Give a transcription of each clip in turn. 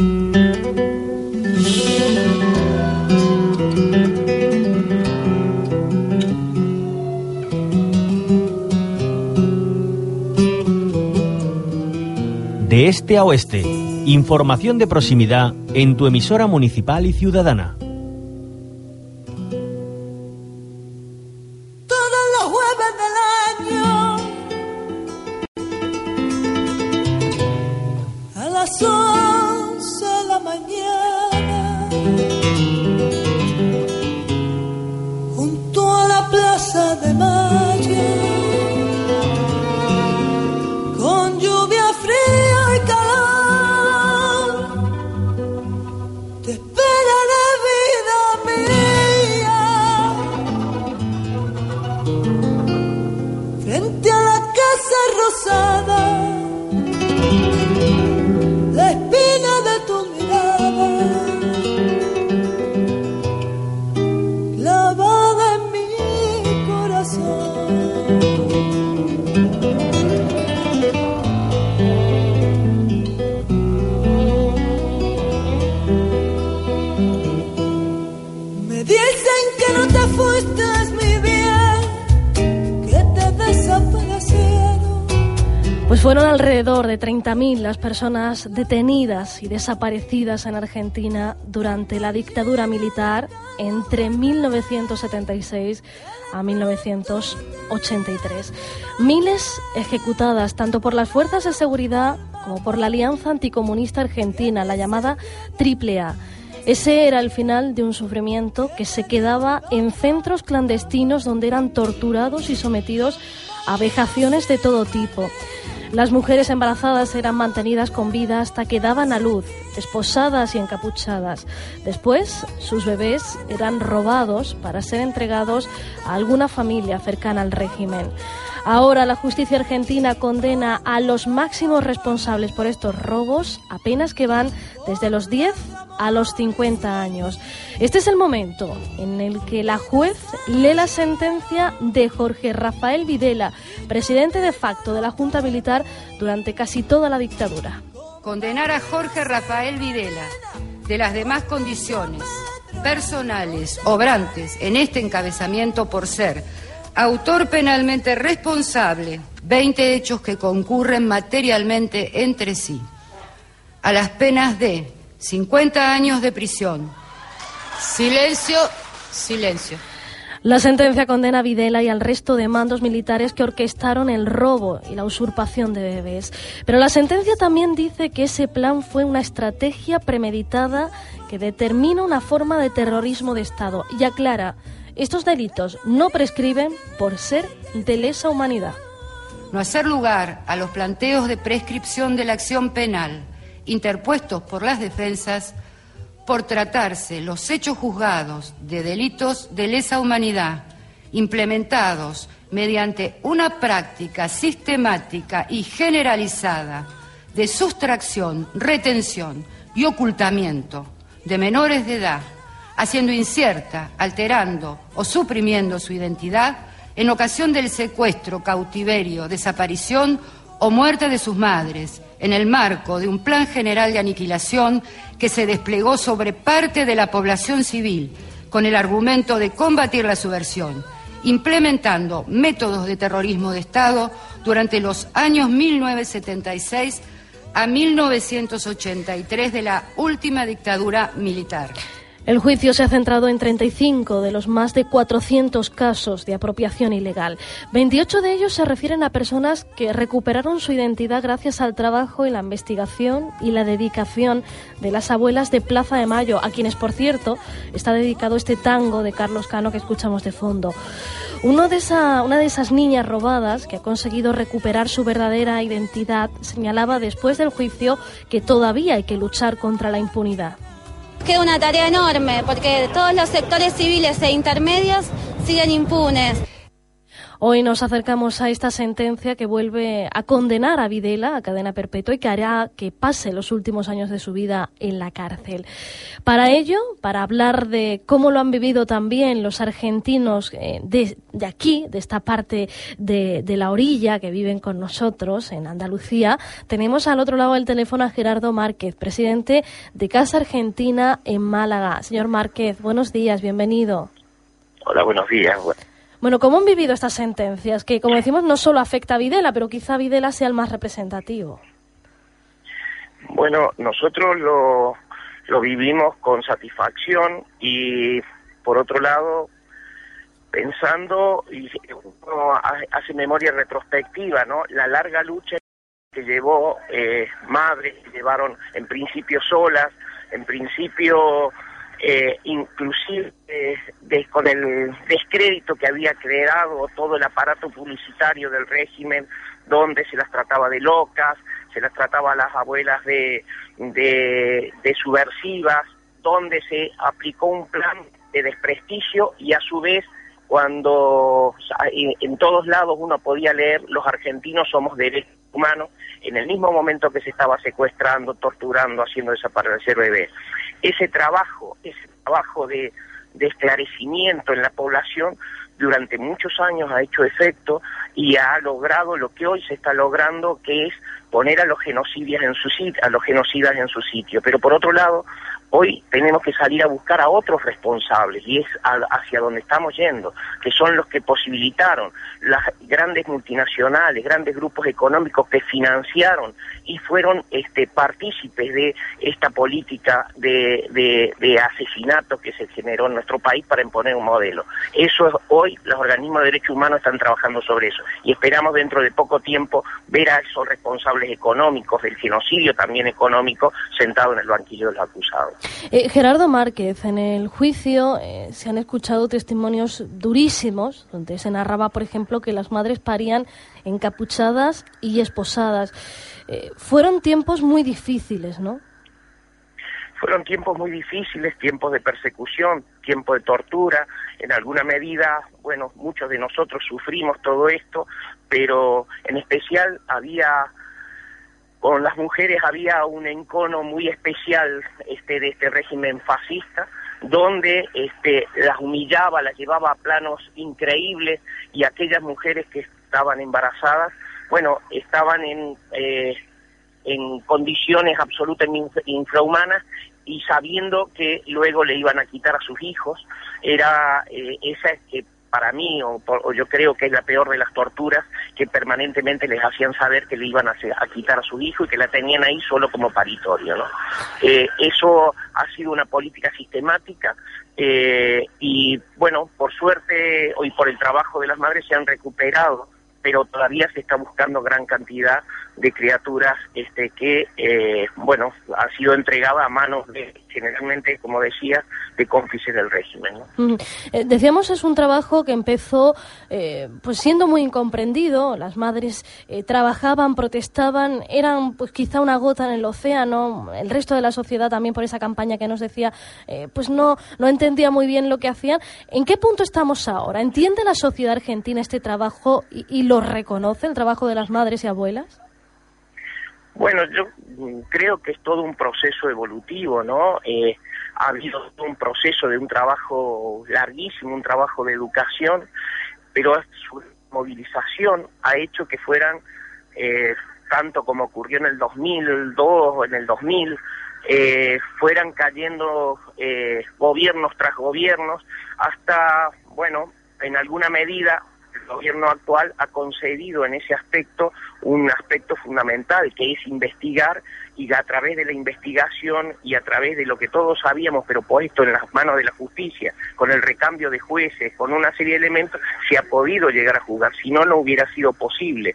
De este a oeste, información de proximidad en tu emisora municipal y ciudadana. La espina de tu mirada, clavada en mi corazón. Me dicen que no te fuiste, mi bien, Pues fueron alrededor de 30.000 las personas detenidas y desaparecidas en Argentina durante la dictadura militar entre 1976 a 1983. Miles ejecutadas tanto por las fuerzas de seguridad como por la Alianza Anticomunista Argentina, la llamada AAA. Ese era el final de un sufrimiento que se quedaba en centros clandestinos donde eran torturados y sometidos a vejaciones de todo tipo. Las mujeres embarazadas eran mantenidas con vida hasta que daban a luz, esposadas y encapuchadas. Después, sus bebés eran robados para ser entregados a alguna familia cercana al régimen. Ahora la justicia argentina condena a los máximos responsables por estos robos, apenas que van desde los 10 a los 50 años. Este es el momento en el que la juez lee la sentencia de Jorge Rafael Videla, presidente de facto de la Junta Militar durante casi toda la dictadura. condenar a Jorge Rafael Videla de las demás condiciones personales obrantes en este encabezamiento por ser autor penalmente responsable 20 hechos que concurren materialmente entre sí a las penas de 50 años de prisión. Silencio, silencio. La sentencia condena a Videla y al resto de mandos militares que orquestaron el robo y la usurpación de bebés. Pero la sentencia también dice que ese plan fue una estrategia premeditada que determina una forma de terrorismo de Estado y aclara, estos delitos no prescriben por ser de lesa humanidad. no hacer lugar a los planteos de prescripción de la acción penal interpuestos por las defensas por tratarse los hechos juzgados de delitos de lesa humanidad implementados mediante una práctica sistemática y generalizada de sustracción, retención y ocultamiento de menores de edad, haciendo incierta, alterando o suprimiendo su identidad en ocasión del secuestro, cautiverio, desaparición o muerte de sus madres, en el marco de un plan general de aniquilación que se desplegó sobre parte de la población civil con el argumento de combatir la subversión, implementando métodos de terrorismo de Estado durante los años 1976 a 1983 de la última dictadura militar. El juicio se ha centrado en 35 de los más de 400 casos de apropiación ilegal. 28 de ellos se refieren a personas que recuperaron su identidad gracias al trabajo y la investigación y la dedicación de las abuelas de Plaza de Mayo, a quienes, por cierto, está dedicado este tango de Carlos Cano que escuchamos de fondo. Uno de esa, una de esas niñas robadas que ha conseguido recuperar su verdadera identidad señalaba después del juicio que todavía hay que luchar contra la impunidad. Queda una tarea enorme porque todos los sectores civiles e intermedios siguen impunes. Hoy nos acercamos a esta sentencia que vuelve a condenar a Videla a cadena perpetua y que hará que pase los últimos años de su vida en la cárcel. Para ello, para hablar de cómo lo han vivido también los argentinos eh, de, de, aquí, de esta parte de, la orilla que viven con nosotros en Andalucía, tenemos al otro lado del teléfono a Gerardo Márquez, presidente de Casa Argentina en Málaga. Señor Márquez, buenos días, bienvenido. Hola, buenos días. ¿Cómo han vivido estas sentencias? Que, como decimos, no solo afecta a Videla, pero quizá Videla sea el más representativo. Bueno, nosotros lo, lo vivimos con satisfacción y, por otro lado, pensando, y uno hace memoria retrospectiva, ¿no? La larga lucha que llevó eh, madres que llevaron en principio solas, en principio eh, inclusive eh, de, con el descrédito que había creado todo el aparato publicitario del régimen, donde se las trataba de locas, se las trataba a las abuelas de, de, de subversivas, donde se aplicó un plan de desprestigio y a su vez cuando en todos lados uno podía leer los argentinos somos derechos humanos, en el mismo momento que se estaba secuestrando, torturando, haciendo desaparecer bebés. Ese trabajo, ese trabajo de, esclarecimiento en la población durante muchos años ha hecho efecto y ha logrado lo que hoy se está logrando, que es poner a los genocidas en su a los genocidas en su sitio. Pero por otro lado, hoy tenemos que salir a buscar a otros responsables y es hacia donde estamos yendo, que son los que posibilitaron las grandes multinacionales, grandes grupos económicos que financiaron y fueron este, partícipes de esta política de, de, de asesinato que se generó en nuestro país para imponer un modelo. Eso es hoy los organismos de derechos humanos están trabajando sobre eso y esperamos dentro de poco tiempo ver a esos responsables económicos del genocidio también económico sentados en el banquillo de los acusados. Eh, Gerardo Márquez, en el juicio eh, se han escuchado testimonios durísimos, donde se narraba, por ejemplo, que las madres parían encapuchadas y esposadas. Eh, fueron tiempos muy difíciles, ¿no? Fueron tiempos muy difíciles, tiempos de persecución, tiempos de tortura. En alguna medida, bueno, muchos de nosotros sufrimos todo esto, pero en especial había con las mujeres había un encono muy especial este de este régimen fascista donde este las humillaba, las llevaba a planos increíbles y aquellas mujeres que estaban embarazadas, bueno, estaban en eh, en condiciones absolutamente infrahumanas y sabiendo que luego le iban a quitar a sus hijos, era eh, esa es que para mí, o, yo creo que es la peor de las torturas, que permanentemente les hacían saber que le iban a, a quitar a su hijo y que la tenían ahí solo como paritorio. ¿no? Eh, eso ha sido una política sistemática eh, y, bueno, por suerte, hoy por el trabajo de las madres se han recuperado pero todavía se está buscando gran cantidad de criaturas este, que, eh, bueno, ha sido entregada a manos de, generalmente, como decía, de cómplices del régimen. ¿no? Mm. Decíamos, es un trabajo que empezó eh, pues siendo muy incomprendido. Las madres eh, trabajaban, protestaban, eran pues quizá una gota en el océano. El resto de la sociedad también por esa campaña que nos decía, eh, pues no, no entendía muy bien lo que hacían. ¿En qué punto estamos ahora? ¿Entiende la sociedad argentina este trabajo y lo reconoce, el trabajo de las madres y abuelas? Bueno, yo creo que es todo un proceso evolutivo, ¿no? Eh, ha habido un proceso de un trabajo larguísimo, un trabajo de educación, pero su movilización ha hecho que fueran, eh, tanto como ocurrió en el 2002 o en el 2000, eh, fueran cayendo eh, gobiernos tras gobiernos, hasta, bueno, en alguna medida gobierno actual ha concedido en ese aspecto un aspecto fundamental, que es investigar y a través de la investigación y a través de lo que todos sabíamos, pero puesto en las manos de la justicia, con el recambio de jueces, con una serie de elementos, se ha podido llegar a juzgar, si no, no hubiera sido posible.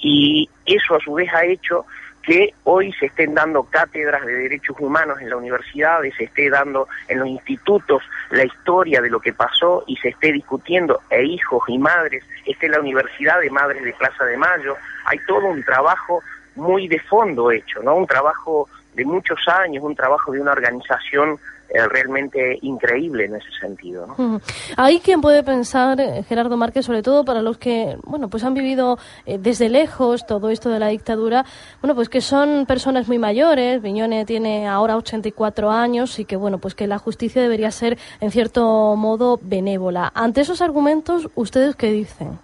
Y eso a su vez ha hecho que hoy se estén dando cátedras de derechos humanos en la universidad, se esté dando en los institutos la historia de lo que pasó y se esté discutiendo, e hijos y madres, esté la Universidad de Madres de Plaza de Mayo, hay todo un trabajo muy de fondo hecho, ¿no? Un trabajo de muchos años, un trabajo de una organización realmente increíble en ese sentido. ¿no? Hay quien puede pensar, eh, Gerardo Márquez, sobre todo para los que, bueno, pues han vivido eh, desde lejos todo esto de la dictadura, bueno, pues que son personas muy mayores, Viñone tiene ahora 84 años y que, bueno, pues que la justicia debería ser, en cierto modo, benévola. Ante esos argumentos, ¿ustedes qué dicen?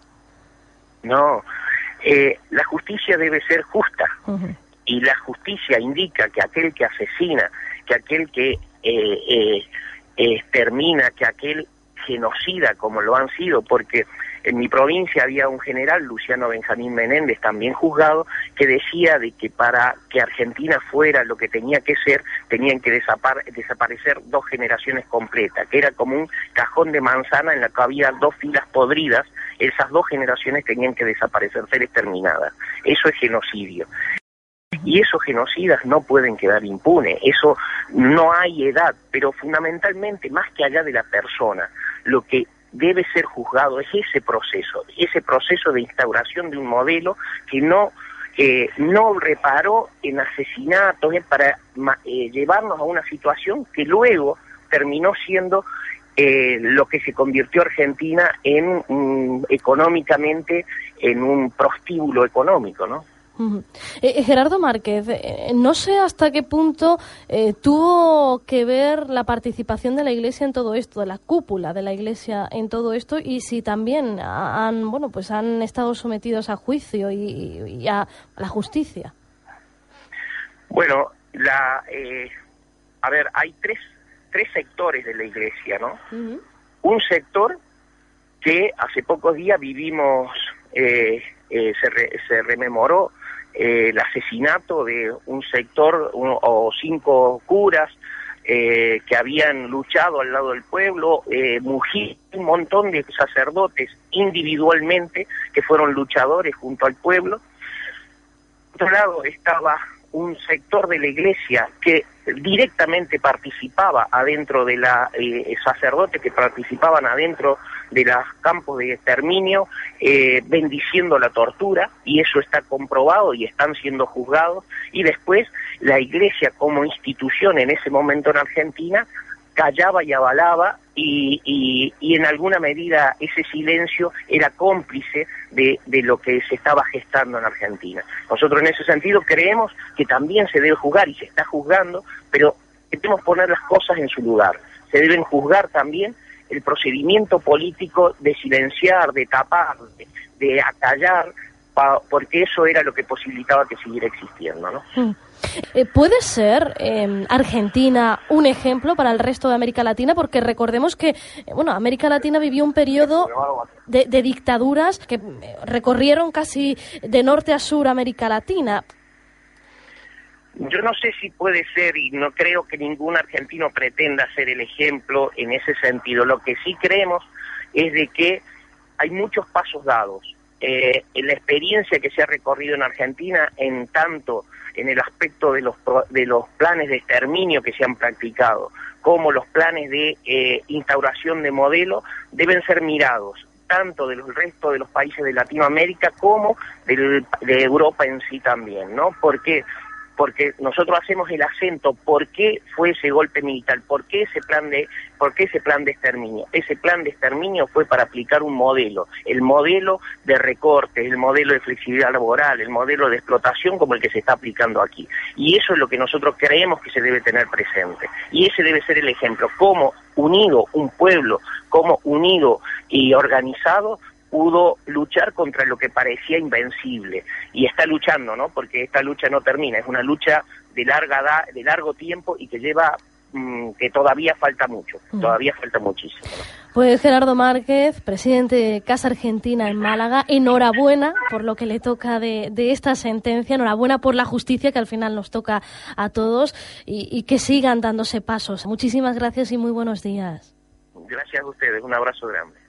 No, eh, la justicia debe ser justa y la justicia indica que aquel que asesina, que aquel que eh, eh, termina, que aquel genocida como lo han sido, porque en mi provincia había un general, Luciano Benjamín Menéndez, también juzgado, que decía de que para que Argentina fuera lo que tenía que ser, tenían que desaparecer dos generaciones completas, que era como un cajón de manzana en la que había dos filas podridas, esas dos generaciones tenían que desaparecer, ser exterminadas. Eso es genocidio y esos genocidas no pueden quedar impunes, eso no hay edad, pero fundamentalmente más que allá de la persona, lo que debe ser juzgado es ese proceso, ese proceso de instauración de un modelo que no eh, no reparó en asesinatos para eh, llevarnos a una situación que luego terminó siendo eh, lo que se convirtió Argentina en económicamente en un prostíbulo económico, ¿no? Eh, eh, Gerardo Márquez, eh, no sé hasta qué punto tuvo que ver la participación de la Iglesia en todo esto, de la cúpula de la Iglesia en todo esto, y si también han, bueno, pues han estado sometidos a juicio y, a, la justicia. Bueno, la, a ver, hay tres, tres sectores de la Iglesia, ¿no? Un sector que hace pocos días vivimos, se, se rememoró eh, el asesinato de un sector o cinco curas eh, que habían luchado al lado del pueblo, eh, un montón de sacerdotes individualmente que fueron luchadores junto al pueblo. Por otro lado estaba un sector de la iglesia que directamente participaba adentro de la eh, sacerdotes que participaban adentro de los campos de exterminio eh, bendiciendo la tortura y eso está comprobado y están siendo juzgados. Y después la iglesia como institución en ese momento en Argentina callaba y avalaba y, y, en alguna medida ese silencio era cómplice de, de, lo que se estaba gestando en Argentina. Nosotros en ese sentido creemos que también se debe juzgar y se está juzgando, pero debemos poner las cosas en su lugar. Se deben juzgar también el procedimiento político de silenciar, de tapar, de, de acallar, porque eso era lo que posibilitaba que siguiera existiendo, ¿no? Mm. Eh, ¿Puede ser em, Argentina un ejemplo para el resto de América Latina? Porque recordemos que, eh, bueno, América Latina vivió un periodo de, dictaduras que eh, recorrieron casi de norte a sur América Latina. Yo no sé si puede ser y no creo que ningún argentino pretenda ser el ejemplo en ese sentido. Lo que sí creemos es de que hay muchos pasos dados. En la experiencia que se ha recorrido en Argentina, en tanto en el aspecto de los, de los planes de exterminio que se han practicado, como los planes de eh, instauración de modelo, deben ser mirados tanto del resto de los países de Latinoamérica como de Europa en sí también, ¿no? Porque porque nosotros hacemos el acento por qué fue ese golpe militar, por qué ese plan de por qué ese plan de exterminio. Ese plan de exterminio fue para aplicar un modelo, el modelo de recorte, el modelo de flexibilidad laboral, el modelo de explotación como el que se está aplicando aquí. Y eso es lo que nosotros creemos que se debe tener presente. Y ese debe ser el ejemplo, cómo unido un pueblo, cómo unido y organizado pudo luchar contra lo que parecía invencible y está luchando, ¿no? Porque esta lucha no termina, es una lucha de larga de largo tiempo y que lleva mm, que todavía falta mucho, Mm. todavía falta muchísimo. Pues Gerardo Márquez, presidente de Casa Argentina en Málaga, enhorabuena por lo que le toca de, de esta sentencia, enhorabuena por la justicia que al final nos toca a todos y, y que sigan dándose pasos. Muchísimas gracias y muy buenos días. Gracias a ustedes, un abrazo grande.